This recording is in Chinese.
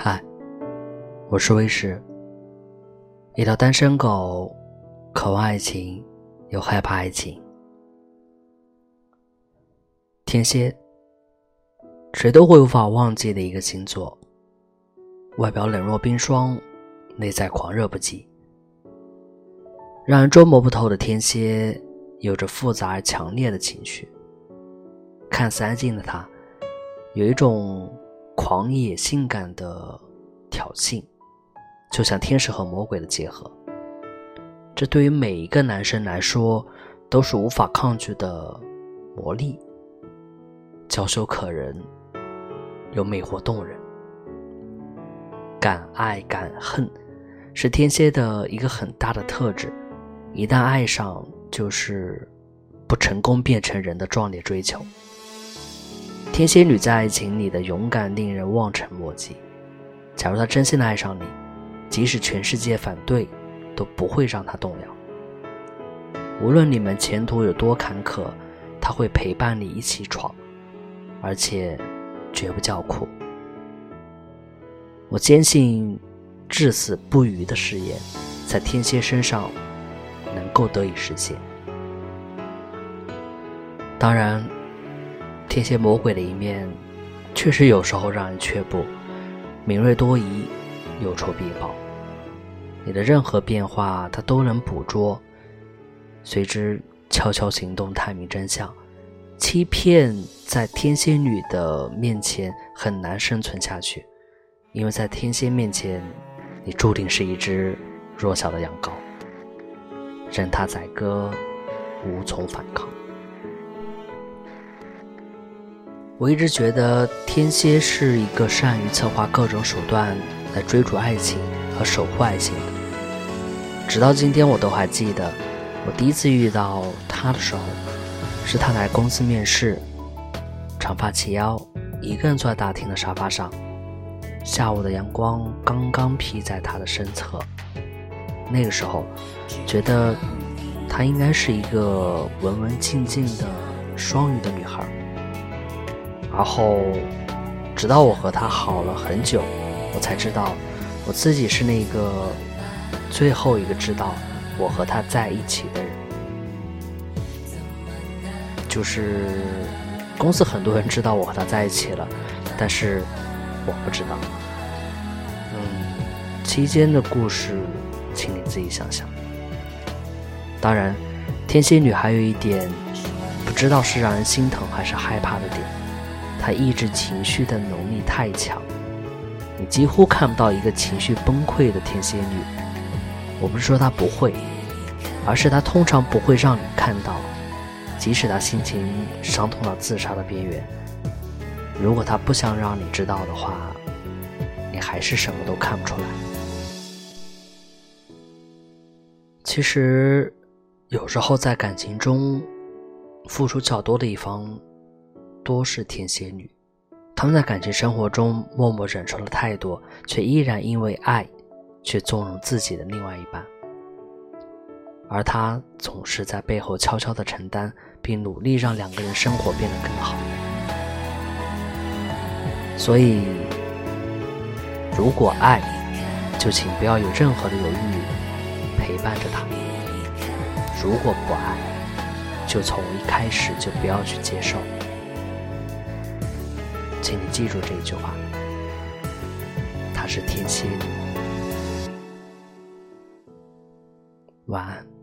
嗨我是威士，一条单身狗，渴望爱情，又害怕爱情。天蝎，谁都会无法忘记的一个星座，外表冷若冰霜，内在狂热不羁，让人捉摸不透的天蝎，有着复杂而强烈的情绪。看似安静的他，有一种狂野性感的挑衅。就像天使和魔鬼的结合，这对于每一个男生来说都是无法抗拒的魔力，娇羞可人，又魅惑动人。敢爱敢恨是天蝎的一个很大的特质，一旦爱上，就是不成功变成人的壮烈追求。天蝎女在爱情里的勇敢令人望尘莫及。假如她真心的爱上你。即使全世界反对，都不会让她动摇。无论你们前途有多坎坷，他会陪伴你一起闯，而且绝不叫苦。我坚信，至死不渝的誓言，在天蝎身上能够得以实现。当然，天蝎魔鬼的一面，确实有时候让人却步，敏锐多疑。有仇必报，你的任何变化他都能捕捉，随之悄悄行动，探明真相。欺骗在天蝎女的面前很难生存下去，因为在天蝎面前，你注定是一只弱小的羊羔，任他宰割，无从反抗。我一直觉得天蝎是一个善于策划各种手段。来追逐爱情和守护爱情的，直到今天我都还记得，我第一次遇到他的时候，是他来公司面试，长发齐腰，一个人坐在大厅的沙发上，下午的阳光刚刚披在他的身侧，那个时候，觉得她应该是一个文文静静的双鱼的女孩，然后，直到我和她好了很久。我才知道，我自己是那个最后一个知道我和他在一起的人。就是公司很多人知道我和他在一起了，但是我不知道。嗯，期间的故事，请你自己想想。当然，天蝎女还有一点，不知道是让人心疼还是害怕的点，他抑制情绪的能力太强。你几乎看不到一个情绪崩溃的天蝎女。我不是说她不会，而是她通常不会让你看到。即使她心情伤痛到自杀的边缘，如果她不想让你知道的话，你还是什么都看不出来。其实，有时候在感情中，付出较多的一方，多是天蝎女。他们在感情生活中默默忍受了太多，却依然因为爱，去纵容自己的另外一半，而他总是在背后悄悄的承担，并努力让两个人生活变得更好。所以，如果爱，就请不要有任何的犹豫，陪伴着他；如果不爱，就从一开始就不要去接受。请你记住这句话，他是天蝎，晚安。